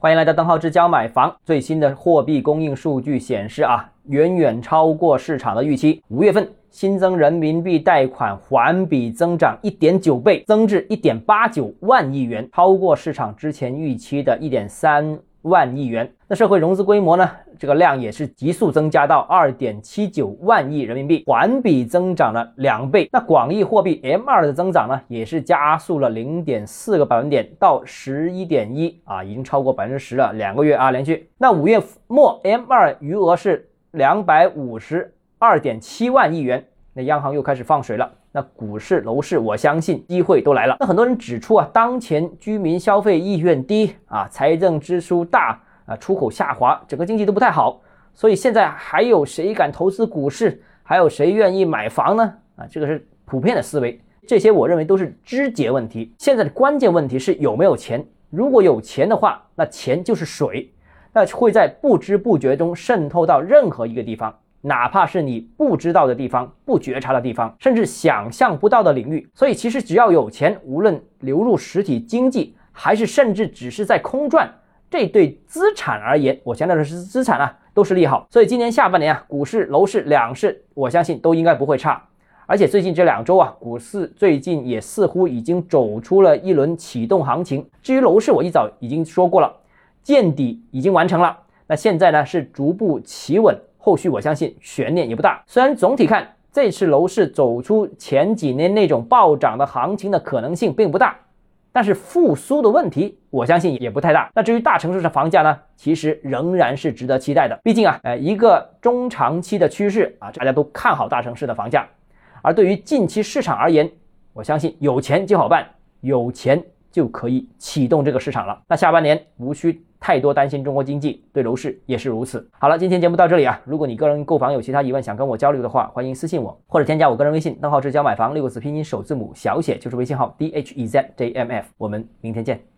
欢迎来到邓浩之教买房。最新的货币供应数据显示啊，远远超过市场的预期。五月份新增人民币贷款环比增长一点九倍，增至一点八九万亿元，超过市场之前预期的一点三。万亿元，那社会融资规模呢？这个量也是急速增加到二点七九万亿人民币，环比增长了两倍。那广义货币 M 二的增长呢，也是加速了零点四个百分点到十一点一啊，已经超过百分之十了，两个月啊连续。那五月末 M 二余额是两百五十二点七万亿元，那央行又开始放水了。那股市、楼市，我相信机会都来了。那很多人指出啊，当前居民消费意愿低啊，财政支出大啊，出口下滑，整个经济都不太好。所以现在还有谁敢投资股市？还有谁愿意买房呢？啊，这个是普遍的思维。这些我认为都是枝节问题。现在的关键问题是有没有钱。如果有钱的话，那钱就是水，那会在不知不觉中渗透到任何一个地方。哪怕是你不知道的地方、不觉察的地方，甚至想象不到的领域，所以其实只要有钱，无论流入实体经济，还是甚至只是在空转，这对资产而言，我强调的是资产啊，都是利好。所以今年下半年啊，股市、楼市两市，我相信都应该不会差。而且最近这两周啊，股市最近也似乎已经走出了一轮启动行情。至于楼市，我一早已经说过了，见底已经完成了，那现在呢是逐步企稳。后续我相信悬念也不大，虽然总体看这次楼市走出前几年那种暴涨的行情的可能性并不大，但是复苏的问题我相信也不太大。那至于大城市的房价呢，其实仍然是值得期待的。毕竟啊，呃，一个中长期的趋势啊，大家都看好大城市的房价。而对于近期市场而言，我相信有钱就好办，有钱就可以启动这个市场了。那下半年无需。太多担心中国经济，对楼市也是如此。好了，今天节目到这里啊。如果你个人购房有其他疑问，想跟我交流的话，欢迎私信我或者添加我个人微信，账号是教买房六个字拼音首字母小写就是微信号 d h e z j m f。我们明天见。